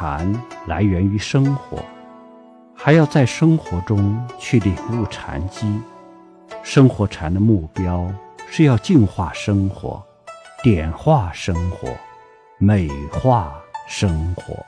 禅来源于生活还要在生活中去领悟禅机生活禅的目标是要净化生活点化生活美化生活